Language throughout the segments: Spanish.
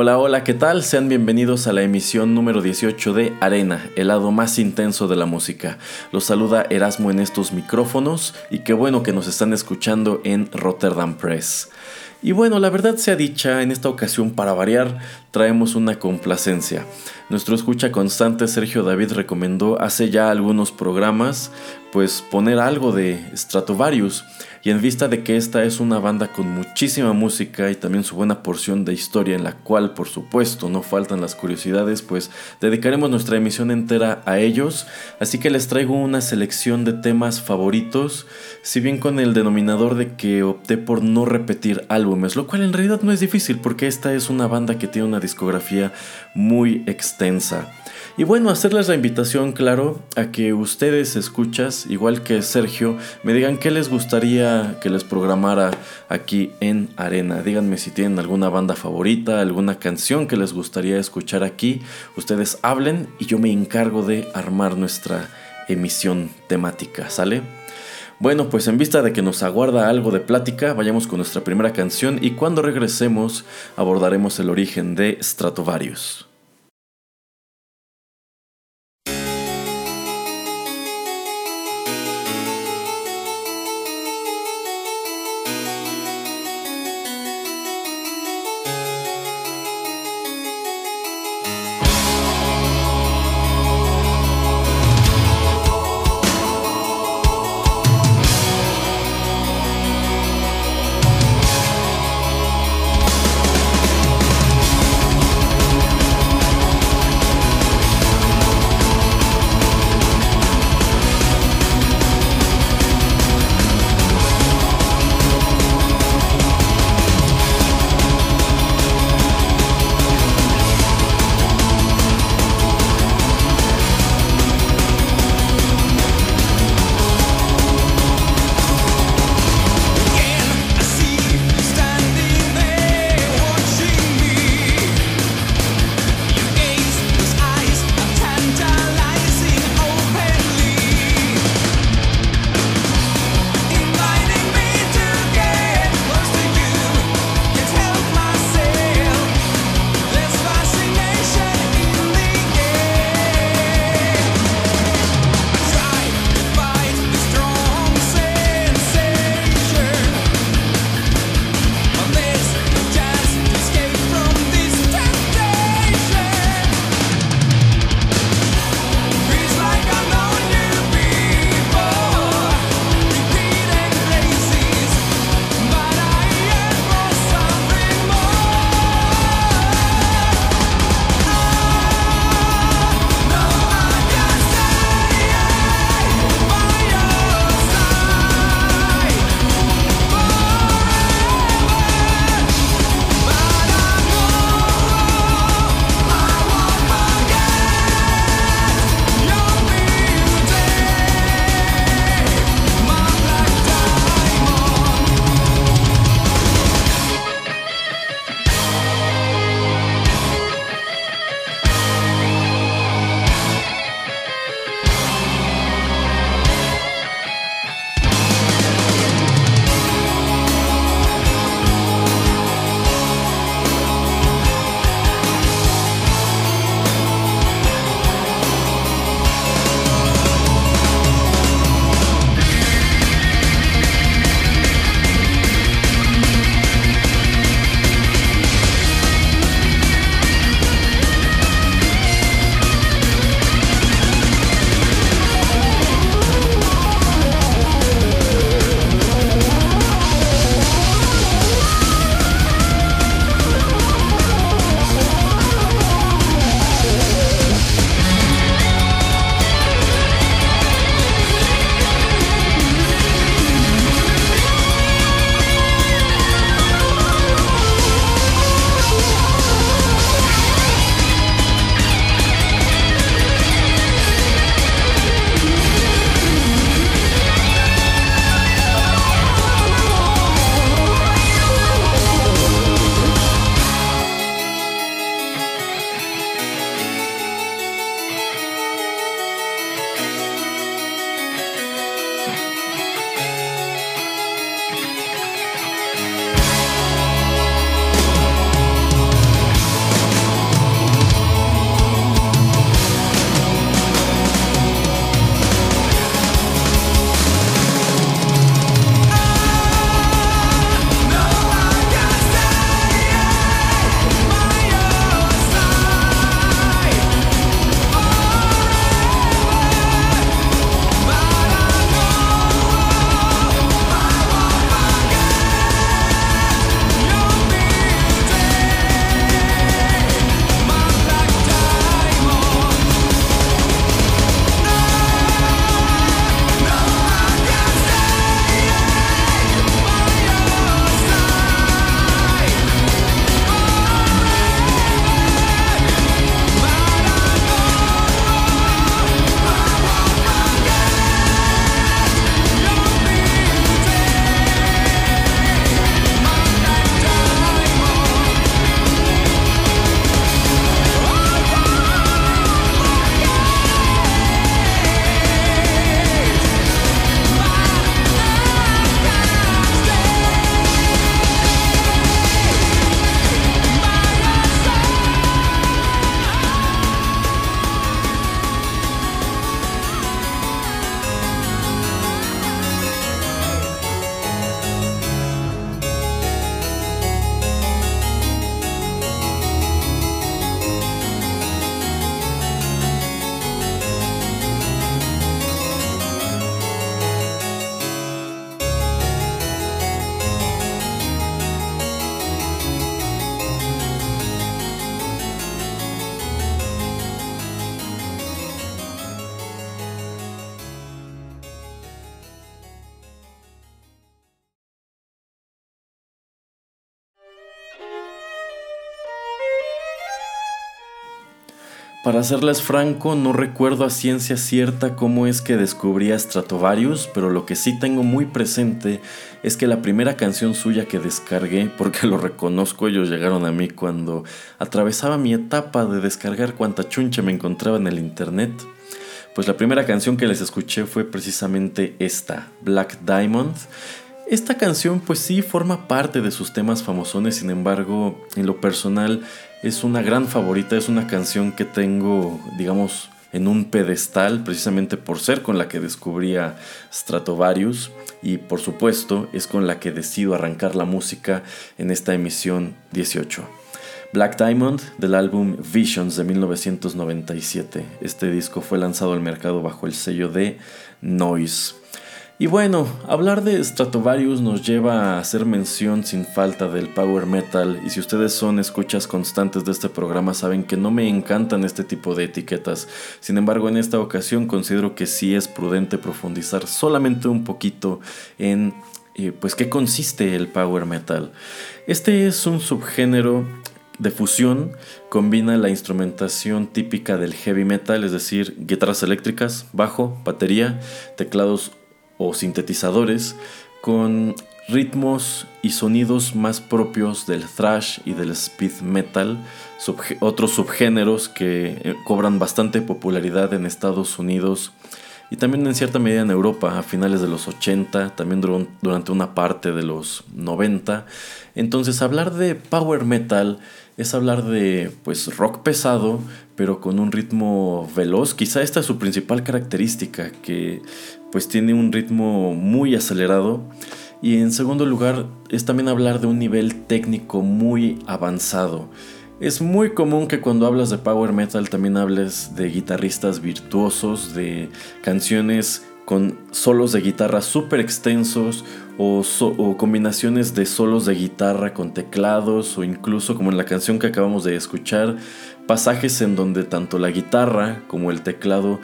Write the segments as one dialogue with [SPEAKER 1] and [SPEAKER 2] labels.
[SPEAKER 1] Hola, hola, ¿qué tal? Sean bienvenidos a la emisión número 18 de Arena, el lado más intenso de la música. Los saluda Erasmo en estos micrófonos y qué bueno que nos están escuchando en Rotterdam Press. Y bueno, la verdad sea dicha, en esta ocasión para variar traemos una complacencia. Nuestro escucha constante Sergio David recomendó hace ya algunos programas pues poner algo de Stratovarius y en vista de que esta es una banda con muchísima música y también su buena porción de historia en la cual por supuesto no faltan las curiosidades, pues dedicaremos nuestra emisión entera a ellos, así que les traigo una selección de temas favoritos, si bien con el denominador de que opté por no repetir álbumes, lo cual en realidad no es difícil porque esta es una banda que tiene una discografía muy extensa. Y bueno, hacerles la invitación, claro, a que ustedes escuchas, igual que Sergio, me digan qué les gustaría que les programara aquí en Arena. Díganme si tienen alguna banda favorita, alguna canción que les gustaría escuchar aquí. Ustedes hablen y yo me encargo de armar nuestra emisión temática, ¿sale? Bueno, pues en vista de que nos aguarda algo de plática, vayamos con nuestra primera canción y cuando regresemos abordaremos el origen de Stratovarius. Para serles franco, no recuerdo a ciencia cierta cómo es que descubrí a Stratovarius, pero lo que sí tengo muy presente es que la primera canción suya que descargué, porque lo reconozco, ellos llegaron a mí cuando atravesaba mi etapa de descargar cuanta chuncha me encontraba en el internet. Pues la primera canción que les escuché fue precisamente esta, Black Diamond. Esta canción pues sí forma parte de sus temas famosones, sin embargo, en lo personal es una gran favorita, es una canción que tengo, digamos, en un pedestal precisamente por ser con la que descubrí a Stratovarius y por supuesto es con la que decido arrancar la música en esta emisión 18. Black Diamond del álbum Visions de 1997. Este disco fue lanzado al mercado bajo el sello de Noise. Y bueno, hablar de Stratovarius nos lleva a hacer mención sin falta del power metal y si ustedes son escuchas constantes de este programa saben que no me encantan este tipo de etiquetas. Sin embargo, en esta ocasión considero que sí es prudente profundizar solamente un poquito en eh, pues qué consiste el power metal. Este es un subgénero de fusión combina la instrumentación típica del heavy metal, es decir, guitarras eléctricas, bajo, batería, teclados o sintetizadores con ritmos y sonidos más propios del thrash y del speed metal, otros subgéneros que eh, cobran bastante popularidad en Estados Unidos y también en cierta medida en Europa a finales de los 80, también durante una parte de los 90. Entonces hablar de power metal es hablar de pues rock pesado, pero con un ritmo veloz. Quizá esta es su principal característica, que pues tiene un ritmo muy acelerado. Y en segundo lugar, es también hablar de un nivel técnico muy avanzado. Es muy común que cuando hablas de power metal también hables de guitarristas virtuosos, de canciones con solos de guitarra súper extensos o, o, combinaciones de solos de guitarra con teclados o incluso como en la canción que acabamos de escuchar, pasajes en donde tanto la guitarra como el teclado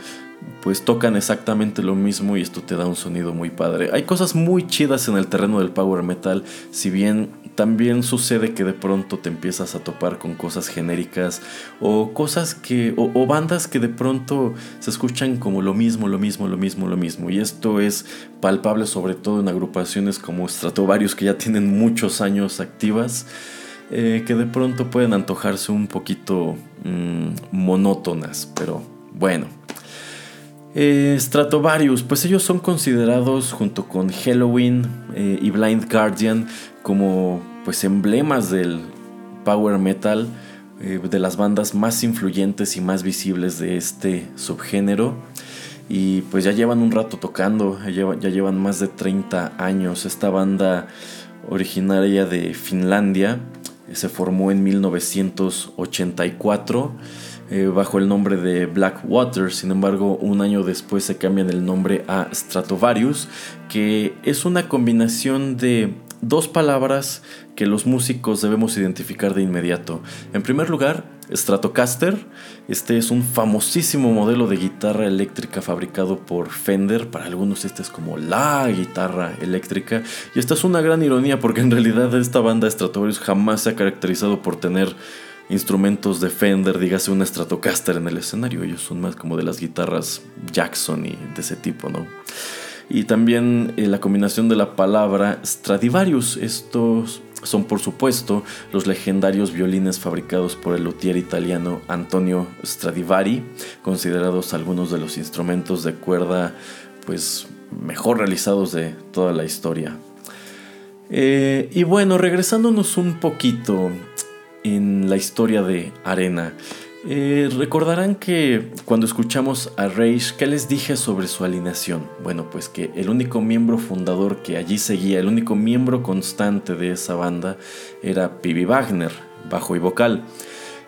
[SPEAKER 1] pues tocan exactamente lo mismo y esto te da un sonido muy padre. Hay cosas muy chidas en el terreno del power metal, si bien también sucede que de pronto te empiezas a topar con cosas genéricas o cosas que o, bandas que de pronto se escuchan como lo mismo, lo mismo, lo mismo, lo mismo y esto es palpable sobre todo en agrupaciones como Stratovarius que ya tienen muchos años activas. Eh, que de pronto pueden antojarse un poquito mm, monótonas, pero bueno, eh, Stratovarius, pues ellos son considerados junto con Halloween eh, y Blind Guardian como pues emblemas del power metal, eh, de las bandas más influyentes y más visibles de este subgénero. Y pues ya llevan un rato tocando, ya, llevan más de 30 años. Esta banda originaria de Finlandia se formó en 1984 eh, bajo el nombre de Blackwater. Sin embargo, un año después se cambian el nombre a Stratovarius, que es una combinación de dos palabras que los músicos debemos identificar de inmediato. En primer lugar, Stratocaster. Este es un famosísimo modelo de guitarra eléctrica fabricado por Fender. Para algunos esta es como la guitarra eléctrica. Y esta es una gran ironía porque en realidad esta banda Stratovarius jamás se ha caracterizado por tener instrumentos de Fender, dígase una Stratocaster en el escenario. Ellos son más como de las guitarras Jackson y de ese tipo, ¿no? Y también eh, la combinación de la palabra Stradivarius. Estos son, por supuesto, los legendarios violines fabricados por el luthier italiano Antonio Stradivari, considerados algunos de los instrumentos de cuerda pues mejor realizados de toda la historia. Eh, y bueno, regresándonos un poquito en la historia de Arena. Eh, recordarán que cuando escuchamos a Rage, ¿qué les dije sobre su alineación? Bueno, pues que el único miembro fundador que allí seguía, el único miembro constante de esa banda era Pibi Wagner, bajo y vocal.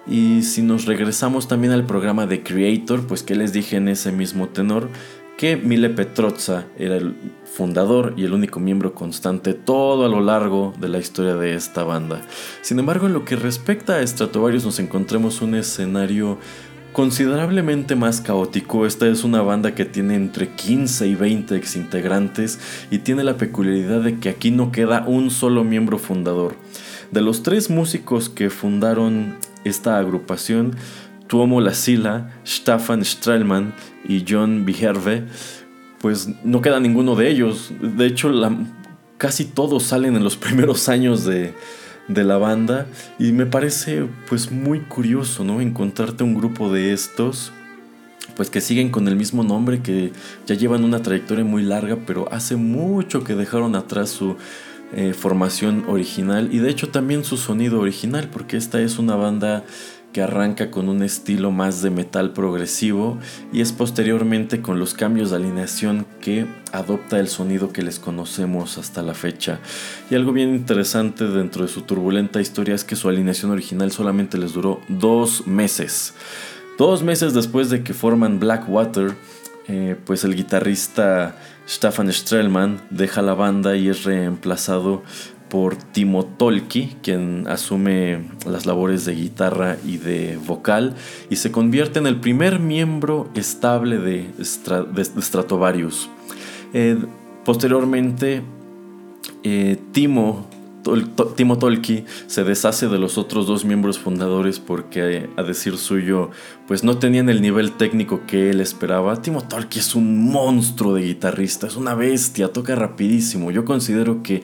[SPEAKER 1] Y si nos regresamos también al programa de Creator, pues ¿qué les dije en ese mismo tenor? que Mile Petrozza era el fundador y el único miembro constante todo a lo largo de la historia de esta banda. Sin embargo, en lo que respecta a Stratovarius nos encontramos un escenario considerablemente más caótico. Esta es una banda que tiene entre 15 y 20 exintegrantes y tiene la peculiaridad de que aquí no queda un solo miembro fundador. De los tres músicos que fundaron esta agrupación, Tuomo Lasila, Staffan Strelman y John Biherve, pues no queda ninguno de ellos. De hecho, casi todos salen en los primeros años de, de la banda y me parece pues muy curioso, ¿no? Encontrarte un grupo de estos pues que siguen con el mismo nombre, que ya llevan una trayectoria muy larga, pero hace mucho que dejaron atrás su eh, formación original y de hecho también su sonido original, porque esta es una banda que arranca con un estilo más de metal progresivo y es posteriormente con los cambios de alineación que adopta el sonido que les conocemos hasta la fecha. Y algo bien interesante dentro de su turbulenta historia es que su alineación original solamente les duró dos meses. Dos meses después de que forman Blackwater, eh, pues el guitarrista Stefan Strellman deja la banda y es reemplazado por Timo Tolki, quien asume las labores de guitarra y de vocal y se convierte en el primer miembro estable de, Stratovarius. Eh, posteriormente, eh, Timo, Timo Tolki se deshace de los otros dos miembros fundadores porque, a decir suyo, pues no tenían el nivel técnico que él esperaba. Timo Tolki es un monstruo de guitarrista, es una bestia, toca rapidísimo. Yo considero que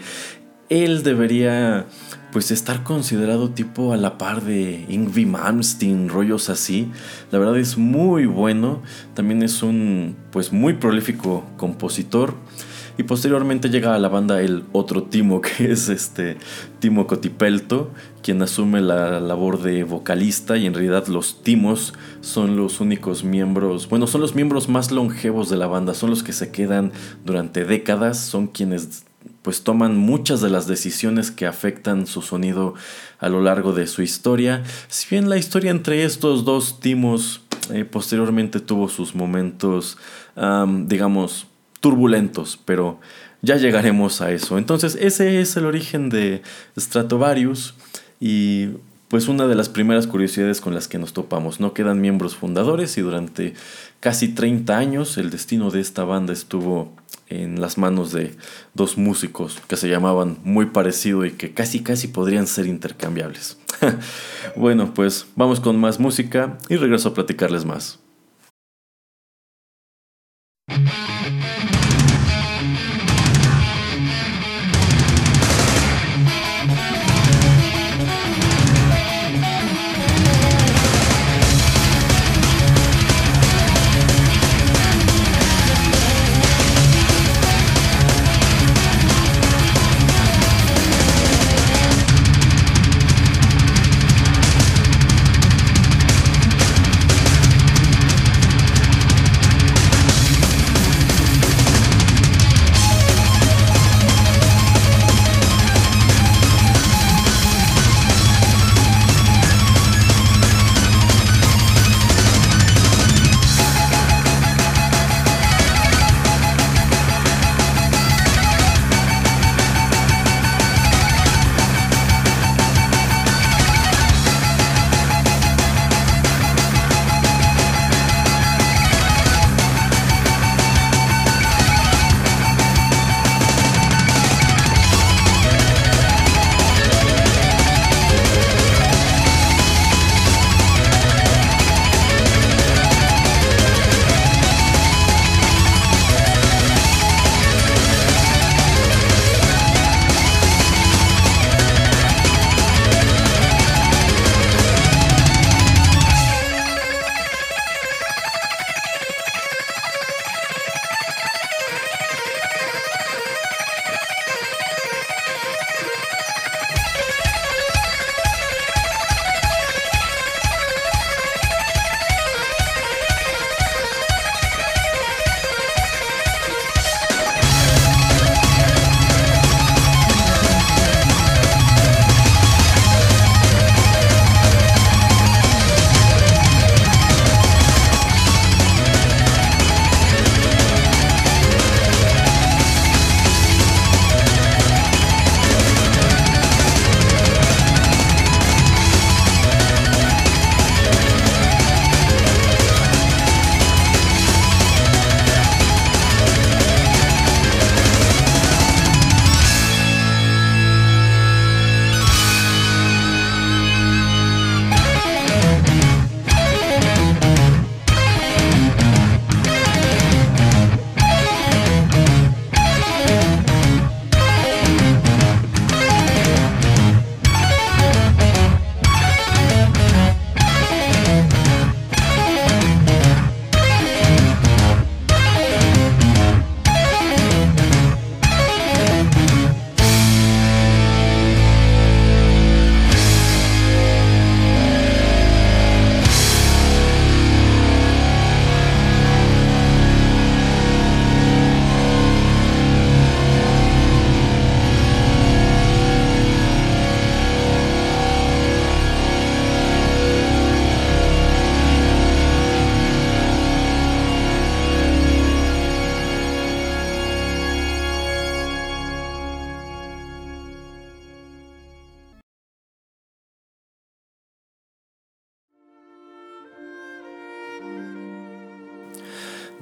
[SPEAKER 1] él debería pues estar considerado tipo a la par de Ingvi Malmsteen, rollos así. La verdad es muy bueno, también es un pues muy prolífico compositor. Y posteriormente llega a la banda el otro Timo, que es este Timo Cotipelto, quien asume la labor de vocalista y en realidad los Timos son los únicos miembros, bueno, son los miembros más longevos de la banda, son los que se quedan durante décadas, son quienes pues toman muchas de las decisiones que afectan su sonido a lo largo de su historia. Si bien la historia entre estos dos timos eh, posteriormente tuvo sus momentos, digamos, turbulentos, pero ya llegaremos a eso. Entonces ese es el origen de Stratovarius y pues una de las primeras curiosidades con las que nos topamos. No quedan miembros fundadores y durante casi 30 años el destino de esta banda estuvo en las manos de dos músicos que se llamaban muy parecido y que casi casi podrían ser intercambiables. bueno, pues vamos con más música y regreso a platicarles más.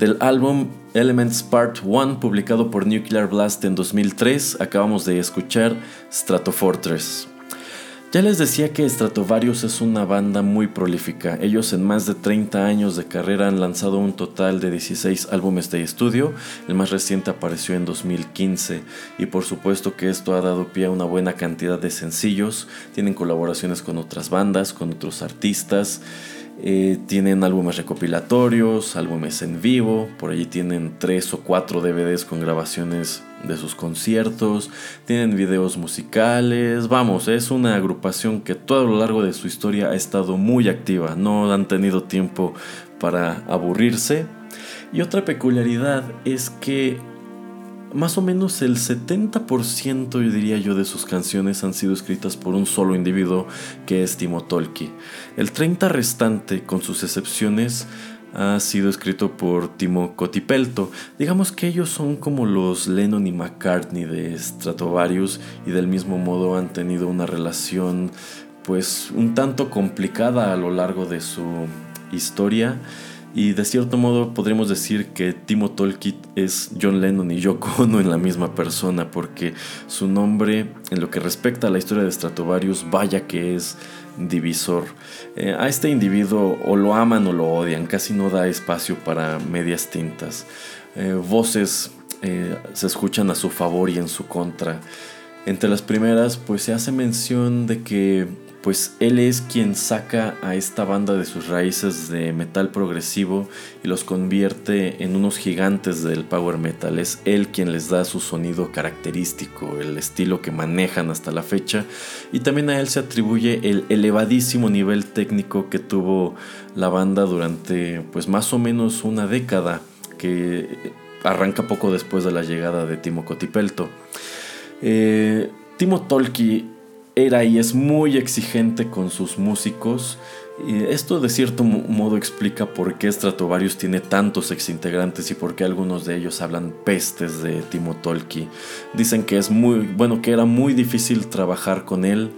[SPEAKER 1] Del álbum Elements Part 1 publicado por Nuclear Blast en 2003 acabamos de escuchar Stratofortress. Ya les decía que Stratovarius es una banda muy prolífica. Ellos en más de 30 años de carrera han lanzado un total de 16 álbumes de estudio. El más reciente apareció en 2015 y por supuesto que esto ha dado pie a una buena cantidad de sencillos. Tienen colaboraciones con otras bandas, con otros artistas. Eh, tienen álbumes recopilatorios, álbumes en vivo, por allí tienen tres o cuatro DVDs con grabaciones de sus conciertos, tienen videos musicales, vamos, es una agrupación que todo a lo largo de su historia ha estado muy activa, no han tenido tiempo para aburrirse. Y otra peculiaridad es que más o menos el 70% yo diría yo de sus canciones han sido escritas por un solo individuo que es Timo Tolki. El 30 restante, con sus excepciones, ha sido escrito por Timo Cotipelto. Digamos que ellos son como los Lennon y McCartney de Stratovarius y del mismo modo han tenido una relación pues un tanto complicada a lo largo de su historia. Y de cierto modo podríamos decir que Timo Tolkien es John Lennon y Yoko Ono en la misma persona, porque su nombre, en lo que respecta a la historia de Stratovarius, vaya que es divisor. Eh, a este individuo o lo aman o lo odian, casi no da espacio para medias tintas. Eh, voces eh, se escuchan a su favor y en su contra. Entre las primeras, pues se hace mención de que pues él es quien saca a esta banda de sus raíces de metal progresivo y los convierte en unos gigantes del power metal. Es él quien les da su sonido característico, el estilo que manejan hasta la fecha y también a él se atribuye el elevadísimo nivel técnico que tuvo la banda durante pues más o menos una década que arranca poco después de la llegada de Timo Cotipelto. Eh, Timo Tolki era y es muy exigente con sus músicos. Y esto de cierto modo explica por qué Stratovarius tiene tantos exintegrantes y por qué algunos de ellos hablan pestes de Timo Tolki. Dicen que es muy, bueno, que era muy difícil trabajar con él,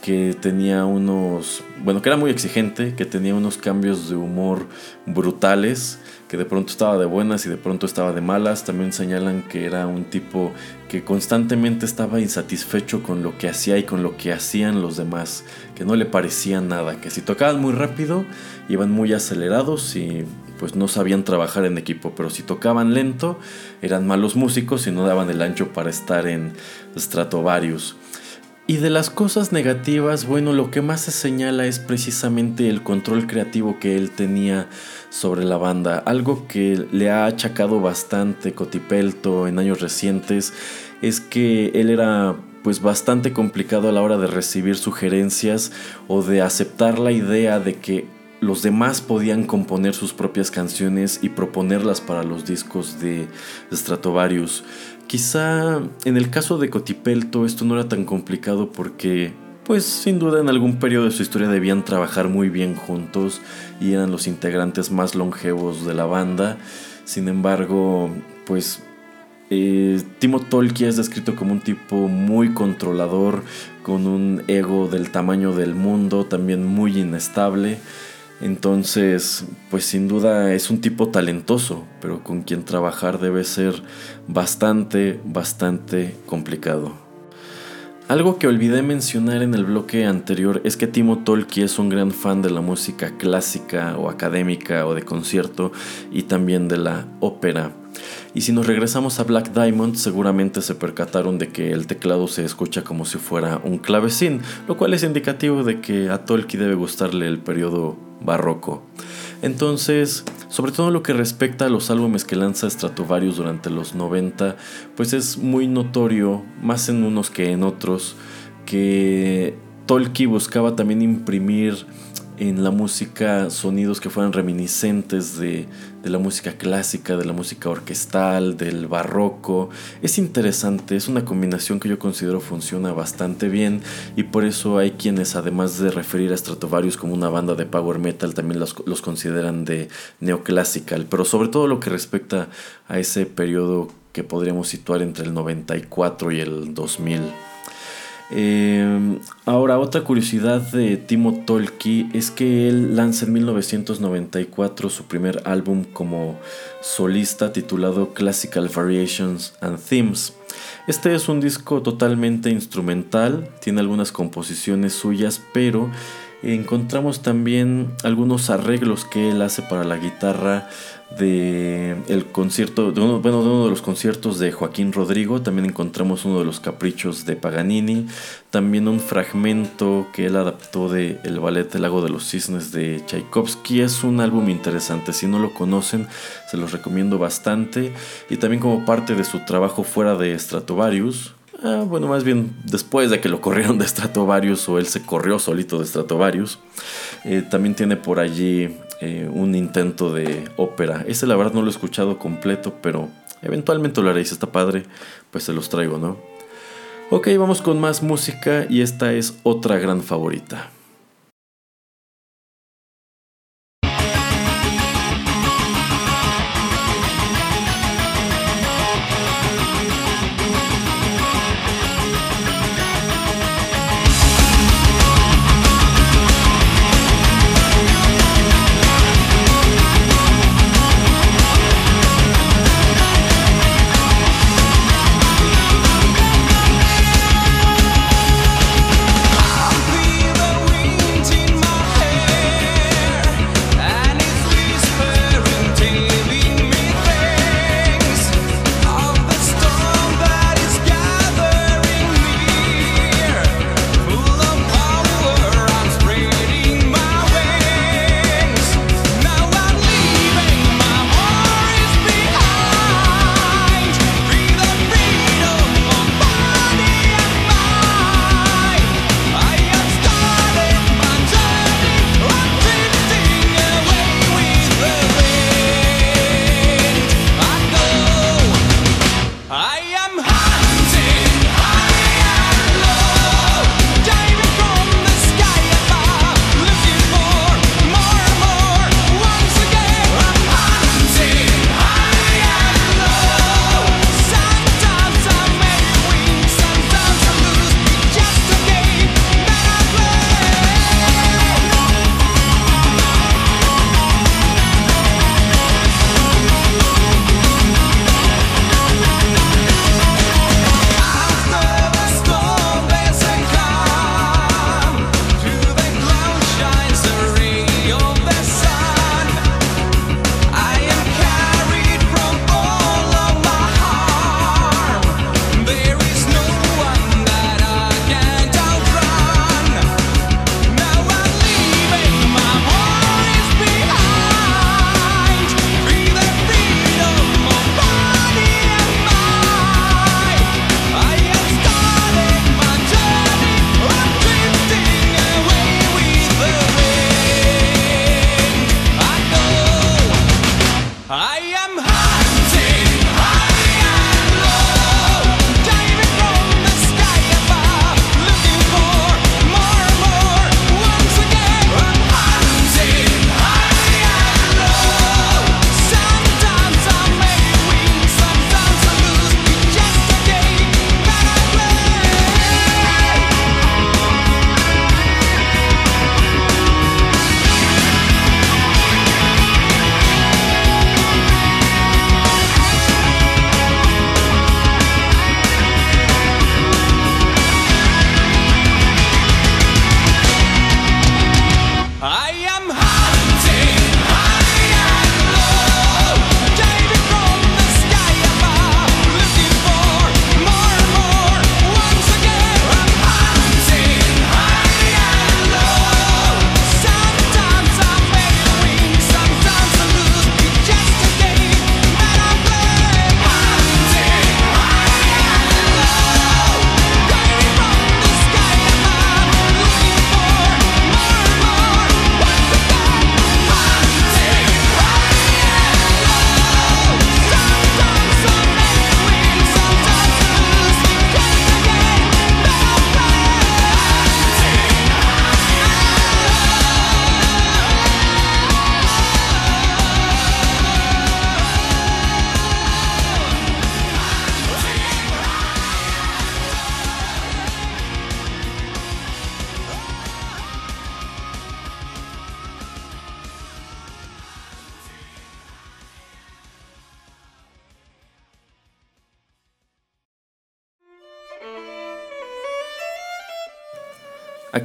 [SPEAKER 1] que tenía unos, bueno, que era muy exigente, que tenía unos cambios de humor brutales que de pronto estaba de buenas y de pronto estaba de malas. También señalan que era un tipo que constantemente estaba insatisfecho con lo que hacía y con lo que hacían los demás, que no le parecía nada, que si tocaban muy rápido iban muy acelerados y pues no sabían trabajar en equipo, pero si tocaban lento eran malos músicos y no daban el ancho para estar en Stratovarius. Y de las cosas negativas, bueno, lo que más se señala es precisamente el control creativo que él tenía sobre la banda, algo que le ha achacado bastante Cotipelto en años recientes, es que él era pues bastante complicado a la hora de recibir sugerencias o de aceptar la idea de que los demás podían componer sus propias canciones y proponerlas para los discos de Stratovarius. Quizá en el caso de Cotipelto esto no era tan complicado porque, pues sin duda en algún periodo de su historia debían trabajar muy bien juntos y eran los integrantes más longevos de la banda. Sin embargo, pues eh, Timo Tolkien es descrito como un tipo muy controlador, con un ego del tamaño del mundo, también muy inestable. Entonces, pues sin duda es un tipo talentoso, pero con quien trabajar debe ser bastante, bastante complicado. Algo que olvidé mencionar en el bloque anterior es que Timo Tolki es un gran fan de la música clásica o académica o de concierto y también de la ópera. Y si nos regresamos a Black Diamond, seguramente se percataron de que el teclado se escucha como si fuera un clavecín, lo cual es indicativo de que a Tolki debe gustarle el periodo barroco. Entonces, sobre todo lo que respecta a los álbumes que lanza Stratovarius durante los 90, pues es muy notorio, más en unos que en otros, que Tolki buscaba también imprimir en la música sonidos que fueran reminiscentes de, la música clásica, de la música orquestal, del barroco. Es interesante, es una combinación que yo considero funciona bastante bien y por eso hay quienes además de referir a Stratovarius como una banda de power metal también los, los consideran de neoclassical, pero sobre todo lo que respecta a ese periodo que podríamos situar entre el 94 y el 2000.
[SPEAKER 2] Eh, ahora, otra curiosidad de Timo Tolki es que él lanza en 1994 su primer álbum como solista titulado Classical Variations and Themes. Este es un disco totalmente instrumental, tiene algunas composiciones suyas, pero encontramos también algunos arreglos que él hace para la guitarra de el concierto de uno, bueno, de uno de los conciertos de Joaquín Rodrigo también encontramos uno de los caprichos de Paganini también un fragmento que él adaptó de el ballet El lago de los cisnes de Tchaikovsky es un álbum interesante si no lo conocen se los recomiendo bastante y también como parte de su trabajo fuera de Stratovarius Ah, bueno, más bien después de que lo corrieron de Stratovarius o él se corrió solito de Stratovarius. Eh, también tiene por allí eh, un intento de ópera. Ese la verdad no lo he escuchado completo, pero eventualmente lo haré. Si está padre, pues se los traigo, ¿no? Ok, vamos con más música y esta es otra gran favorita.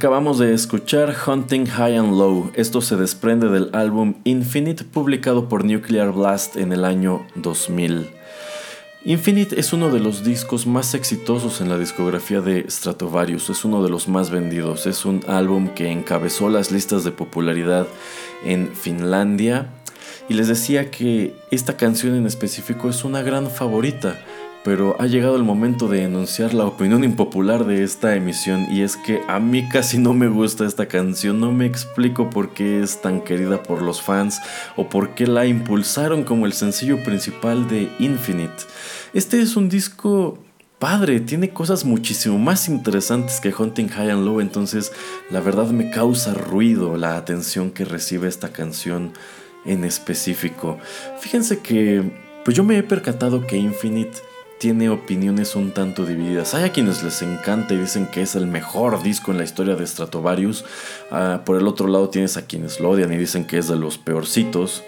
[SPEAKER 1] Acabamos de escuchar Hunting High and Low. Esto se desprende del álbum Infinite publicado por Nuclear Blast en el año 2000. Infinite es uno de los discos más exitosos en la discografía de Stratovarius, es uno de los más vendidos, es un álbum que encabezó las listas de popularidad en Finlandia y les decía que esta canción en específico es una gran favorita pero ha llegado el momento de enunciar la opinión impopular de esta emisión y es que a mí casi no me gusta esta canción, no me explico por qué es tan querida por los fans o por qué la impulsaron como el sencillo principal de Infinite. Este es un disco padre, tiene cosas muchísimo más interesantes que Hunting High and Low, entonces la verdad me causa ruido la atención que recibe esta canción en específico. Fíjense que pues yo me he percatado que Infinite tiene opiniones un tanto divididas. Hay a quienes les encanta y dicen que es el mejor disco en la historia de Stratovarius. Ah, por el otro lado tienes a quienes lo odian y dicen que es de los peorcitos.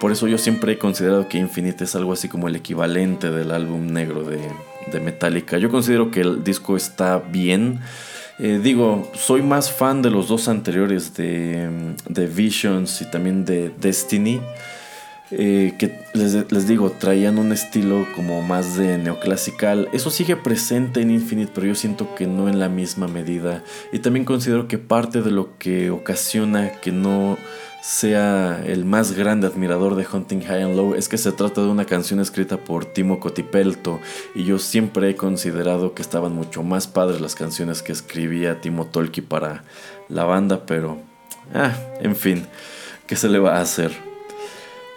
[SPEAKER 1] Por eso yo siempre he considerado que Infinite es algo así como el equivalente del álbum negro de, Metallica. Yo considero que el disco está bien. Eh, digo, soy más fan de los dos anteriores, de, de Visions y también de Destiny. Eh, que les, digo, traían un estilo como más de neoclasical. Eso sigue presente en Infinite, pero yo siento que no en la misma medida. Y también considero que parte de lo que ocasiona que no sea el más grande admirador de Hunting High and Low es que se trata de una canción escrita por Timo Cotipelto y yo siempre he considerado que estaban mucho más padres las canciones que escribía Timo Tolki para la banda, pero ah, en fin, ¿qué se le va a hacer?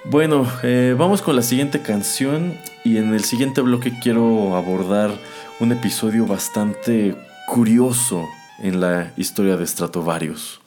[SPEAKER 1] Bueno, eh, vamos con la siguiente canción y en el siguiente bloque quiero abordar un episodio bastante curioso en la historia de Stratovarius.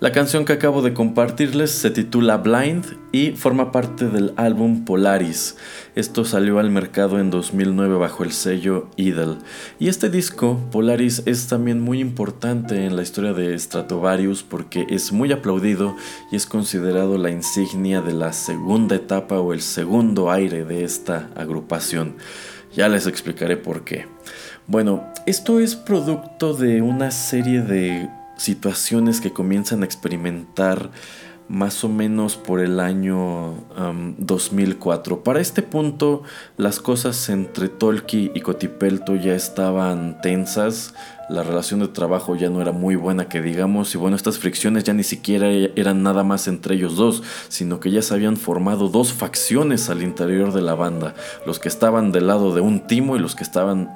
[SPEAKER 1] La canción que acabo de compartirles se titula Blind y forma parte del álbum Polaris. Esto salió al mercado en 2009 bajo el sello Idol. Y este disco, Polaris, es también muy importante en la historia de Stratovarius porque es muy aplaudido y es considerado la insignia de la segunda etapa o el segundo aire de esta agrupación. Ya les explicaré por qué. Bueno, esto es producto de una serie de situaciones que comienzan a experimentar más o menos por el año 2004. Para este punto, las cosas entre Tolki y Cotipelto ya estaban tensas, la relación de trabajo ya no era muy buena que digamos, y bueno, estas fricciones ya ni siquiera eran nada más entre ellos dos, sino que ya se habían formado dos facciones al interior de la banda, los que estaban del lado de un timo y los que estaban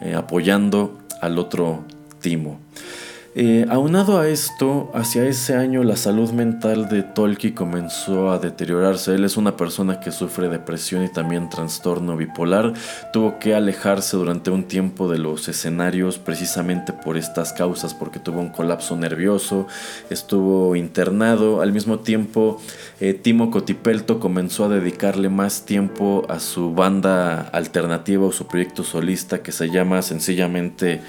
[SPEAKER 1] eh, apoyando al otro timo. Eh, aunado a esto, hacia ese año la salud mental de Tolki comenzó a deteriorarse. Él es una persona que sufre depresión y también trastorno bipolar. Tuvo que alejarse durante un tiempo de los escenarios precisamente por estas causas, porque tuvo un colapso nervioso, estuvo internado. Al mismo tiempo, eh, Timo Cotipelto comenzó a dedicarle más tiempo a su banda alternativa o su proyecto solista que se llama sencillamente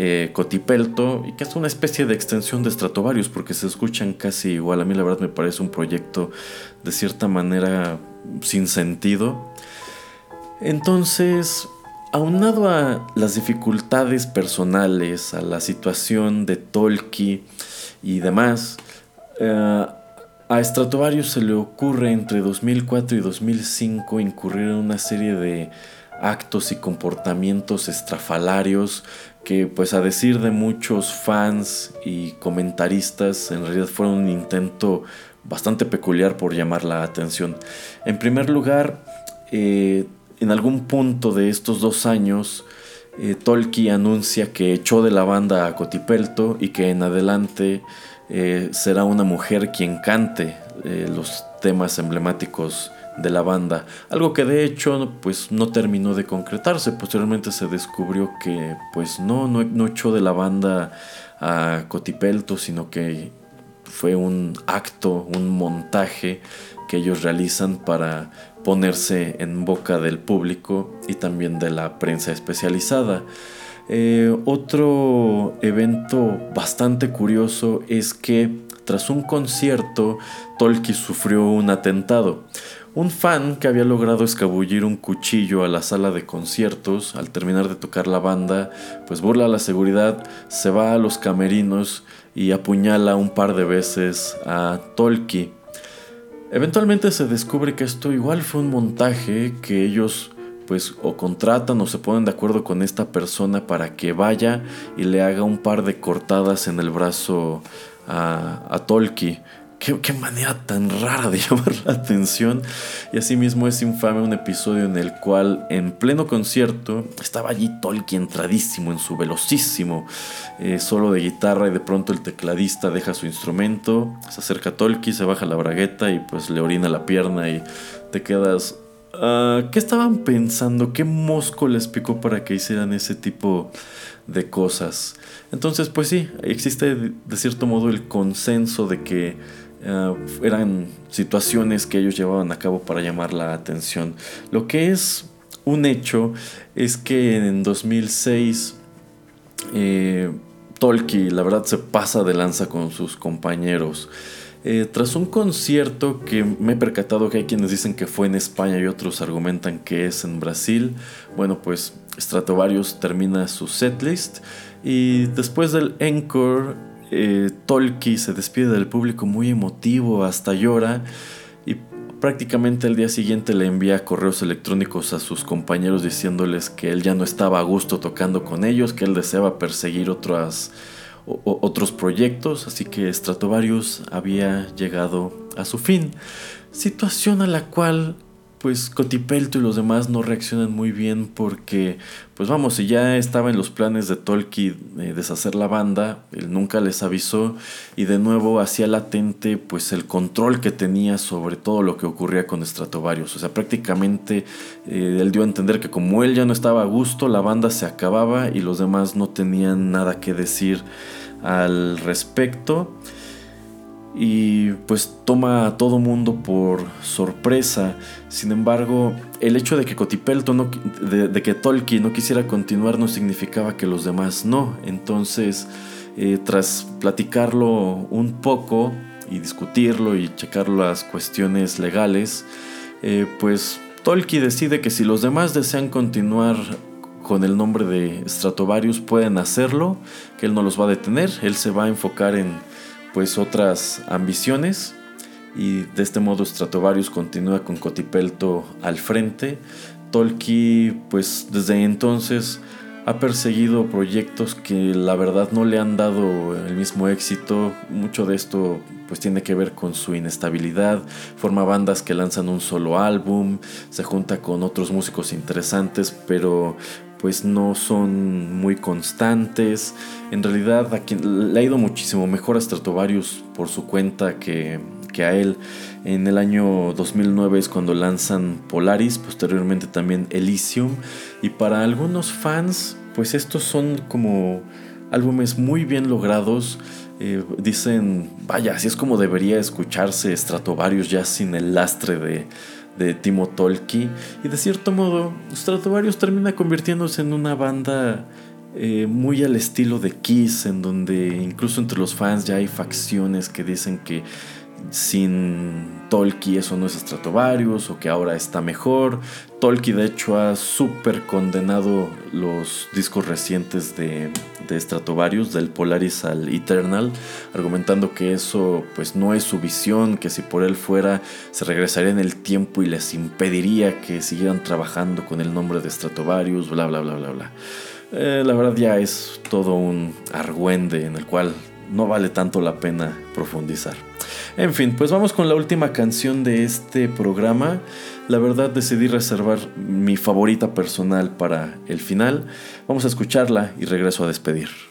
[SPEAKER 1] eh, Cotipelto, y que es una especie de extensión de Stratovarius, porque se escuchan casi igual. A mí la verdad me parece un proyecto de cierta manera sin sentido. Entonces, aunado a las dificultades personales, a la situación de Tolki y demás, eh, a Stratovarius se le ocurre entre 2004 y 2005 incurrir en una serie de actos y comportamientos estrafalarios que pues a decir de muchos fans y comentaristas en realidad fueron un intento bastante peculiar por llamar la atención. En primer lugar, eh, en algún punto de estos dos años, eh, Tolki anuncia que echó de la banda a Cotipelto y que en adelante eh, será una mujer quien cante los temas emblemáticos de la banda, algo que de hecho pues no terminó de concretarse, posteriormente se descubrió que pues no, no, echó de la banda a Cotipelto, sino que fue un acto, un montaje que ellos realizan para ponerse en boca del público y también de la prensa especializada. Eh, otro evento bastante curioso es que tras un concierto, Tolki sufrió un atentado. Un fan que había logrado escabullir un cuchillo a la sala de conciertos al terminar de tocar la banda, pues burla la seguridad, se va a los camerinos y apuñala un par de veces a Tolki. Eventualmente se descubre que esto igual fue un montaje que ellos pues o contratan o se ponen de acuerdo con esta persona para que vaya y le haga un par de cortadas en el brazo a, a Tolki. Qué, manera tan rara de llamar la atención. Y asimismo es infame un episodio en el cual en pleno concierto estaba allí Tolkien entradísimo en su velocísimo eh, solo de guitarra y de pronto el tecladista deja su instrumento, se acerca a Tolkien, se baja la bragueta y pues le orina la pierna y te quedas... Ah, ¿Qué estaban pensando? ¿Qué mosco les picó para que hicieran ese tipo de cosas? Entonces, pues sí, existe de cierto modo el consenso de que eh, eran situaciones que ellos llevaban a cabo para llamar la atención. Lo que es un hecho es que en 2006 eh, Tolki la verdad se pasa de lanza con sus compañeros. Eh, tras un concierto que me he percatado que hay quienes dicen que fue en España y otros argumentan que es en Brasil, bueno pues Stratovarius termina su setlist y después del encore eh, se despide del público muy emotivo, hasta llora y prácticamente el día siguiente le envía correos electrónicos a sus compañeros diciéndoles que él ya no estaba a gusto tocando con ellos, que él deseaba perseguir otros proyectos, así que Stratovarius había llegado a su fin, situación a la cual pues Cotipelto y los demás no reaccionan muy bien porque, pues vamos, si ya estaba en los planes de Tolkien de deshacer la banda, él nunca les avisó y de nuevo hacía latente pues el control que tenía sobre todo lo que ocurría con Stratovarius. O sea, prácticamente eh, él dio a entender que como él ya no estaba a gusto, la banda se acababa y los demás no tenían nada que decir al respecto. Y pues toma a todo mundo por sorpresa. Sin embargo, el hecho de que Cotipelto no, de, que Tolkien no quisiera continuar no significaba que los demás no. Entonces, eh, tras platicarlo un poco y discutirlo y checar las cuestiones legales, eh, pues Tolkien decide que si los demás desean continuar con el nombre de Stratovarius pueden hacerlo, que él no los va a detener, él se va a enfocar en pues otras ambiciones y de este modo Stratovarius continúa con Cotipelto al frente. Tolkien pues desde entonces ha perseguido proyectos que la verdad no le han dado el mismo éxito. Mucho de esto pues tiene que ver con su inestabilidad. Forma bandas que lanzan un solo álbum, se junta con otros músicos interesantes, pero pues no son muy constantes. En realidad a quien le ha ido muchísimo mejor a Stratovarius por su cuenta que, que a él. En el año 2009 es cuando lanzan Polaris, posteriormente también Elysium. Y para algunos fans pues estos son como álbumes muy bien logrados. Eh, dicen, vaya, así es como debería escucharse Stratovarius ya sin el lastre de, de Timo Tolki. Y de cierto modo, Stratovarius termina convirtiéndose en una banda eh, muy al estilo de Kiss, en donde incluso entre los fans ya hay facciones que dicen que sin Tolkien eso no es Stratovarius o que ahora está mejor. Tolkien de hecho ha súper condenado los discos recientes de, de Stratovarius, del Polaris al Eternal, argumentando que eso pues no es su visión, que si por él fuera se regresaría en el tiempo y les impediría que siguieran trabajando con el nombre de Stratovarius, bla bla bla bla bla. Eh, la verdad ya es todo un argüende en el cual no vale tanto la pena profundizar. En fin, pues vamos con la última canción de este programa. La verdad decidí reservar mi favorita personal para el final. Vamos a escucharla y regreso a despedir.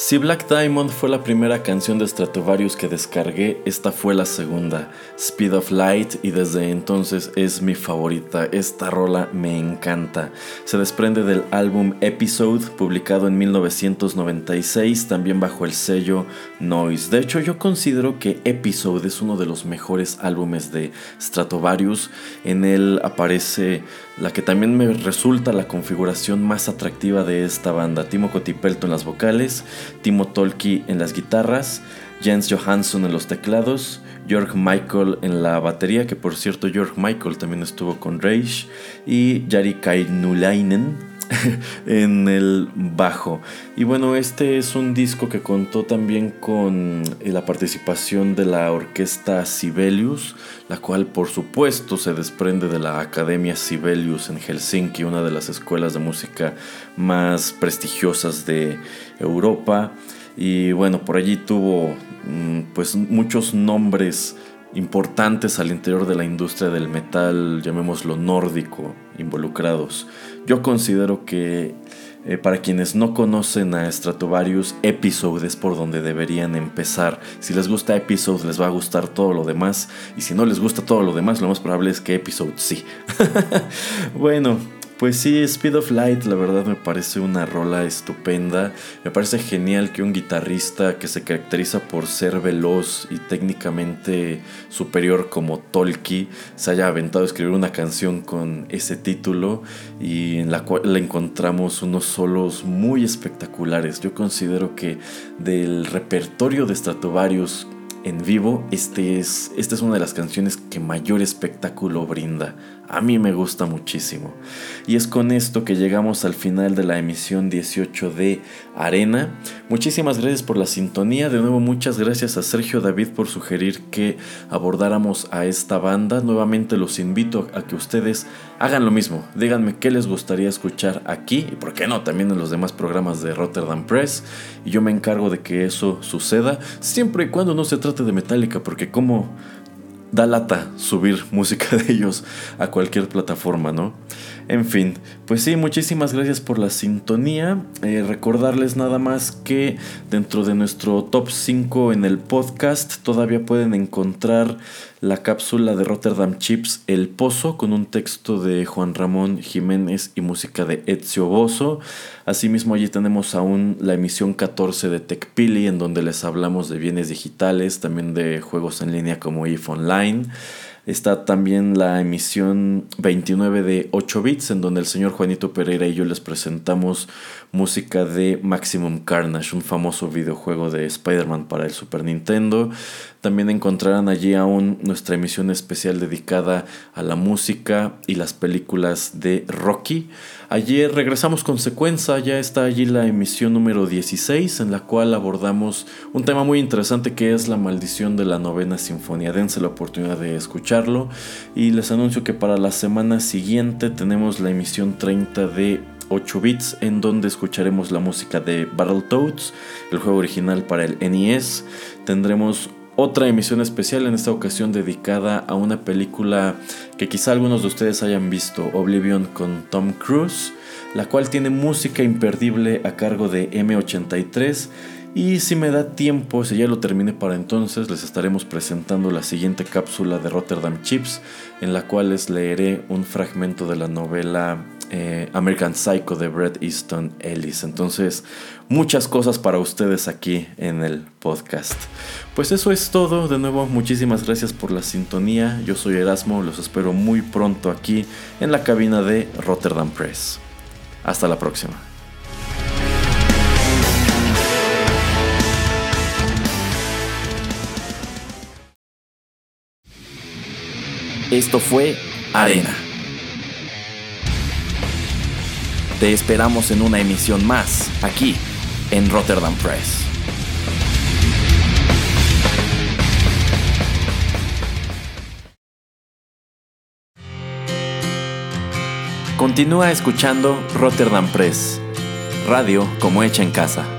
[SPEAKER 1] Si Black Diamond fue la primera canción de Stratovarius que descargué, esta fue la segunda, Speed of Light, y desde entonces es mi favorita. Esta rola me encanta. Se desprende del álbum Episode, publicado en 1996, también bajo el sello Noise. De hecho, yo considero que Episode es uno de los mejores álbumes de Stratovarius. En él aparece la que también me resulta la configuración más atractiva de esta banda. Timo Cotipelto en las vocales, Timo Tolki en las guitarras, Jens Johansson en los teclados, Georg Michael en la batería, que por cierto Georg Michael también estuvo con Rage, y Jari Kainulainen en el bajo. Y bueno, este es un disco que contó también con eh, la participación de la orquesta Sibelius, la cual por supuesto se desprende de la Academia Sibelius en Helsinki, una de las escuelas de música más prestigiosas de Europa. Y bueno, por allí tuvo mm, pues muchos nombres importantes al interior de la industria del metal, llamémoslo nórdico, involucrados. Yo considero que eh, para quienes no conocen a Stratovarius, Episode es por donde deberían empezar. Si les gusta Episode, les va a gustar todo lo demás. Y si no les gusta todo lo demás, lo más probable es que Episode sí. bueno, pues sí, Speed of Light, la verdad me parece una rola estupenda. Me parece genial que un guitarrista que se caracteriza por ser veloz y técnicamente superior como Tolki se haya aventado a escribir una canción con ese título y en la cual le encontramos unos solos muy espectaculares. Yo considero que del repertorio de Stratovarius en vivo, este es, esta es una de las canciones que mayor espectáculo brinda. A mí me gusta muchísimo. Y es con esto que llegamos al final de la emisión 18 de Arena. Muchísimas gracias por la sintonía. De nuevo, muchas gracias a Sergio David por sugerir que abordáramos a esta banda. Nuevamente los invito a que ustedes hagan lo mismo. Díganme qué les gustaría escuchar aquí y por qué no, también en los demás programas de Rotterdam Press. Y yo me encargo de que eso suceda, siempre y cuando no se trate de Metallica, porque como da lata subir música de ellos a cualquier plataforma, ¿no? En fin, pues sí, muchísimas gracias por la sintonía. Eh, recordarles nada más que dentro de nuestro top 5 en el podcast todavía pueden encontrar la cápsula de Rotterdam Chips El Pozo con un texto de Juan Ramón Jiménez y música de Ezio Bozo. Asimismo allí tenemos aún la emisión 14 de TechPili en donde les hablamos de bienes digitales, también de juegos en línea como IF Online. Está también la emisión 29 de 8 bits, en donde el señor Juanito Pereira y yo les presentamos música de Maximum Carnage, un famoso videojuego de Spider-Man para el Super Nintendo. También encontrarán allí aún nuestra emisión especial dedicada a la música y las películas de Rocky. Ayer regresamos con secuencia, ya está allí la emisión número 16 en la cual abordamos un tema muy interesante que es la maldición de la novena sinfonía. Dense la oportunidad de escucharlo y les anuncio que para la semana siguiente tenemos la emisión 30 de 8 bits en donde escucharemos la música de Battletoads, el juego original para el NES. Tendremos otra emisión especial en esta ocasión dedicada a una película que quizá algunos de ustedes hayan visto, Oblivion con Tom Cruise, la cual tiene música imperdible a cargo de M83 y si me da tiempo, si ya lo termine para entonces, les estaremos presentando la siguiente cápsula de Rotterdam Chips, en la cual les leeré un fragmento de la novela eh, American Psycho de Bret Easton Ellis. Entonces, muchas cosas para ustedes aquí en el podcast. Pues eso es todo. De nuevo, muchísimas gracias por la sintonía. Yo soy Erasmo, los espero muy pronto aquí en la cabina de Rotterdam Press. Hasta la próxima.
[SPEAKER 3] Esto fue Arena. Te esperamos en una emisión más, aquí, en Rotterdam Press. Continúa escuchando Rotterdam Press, radio como hecha en casa.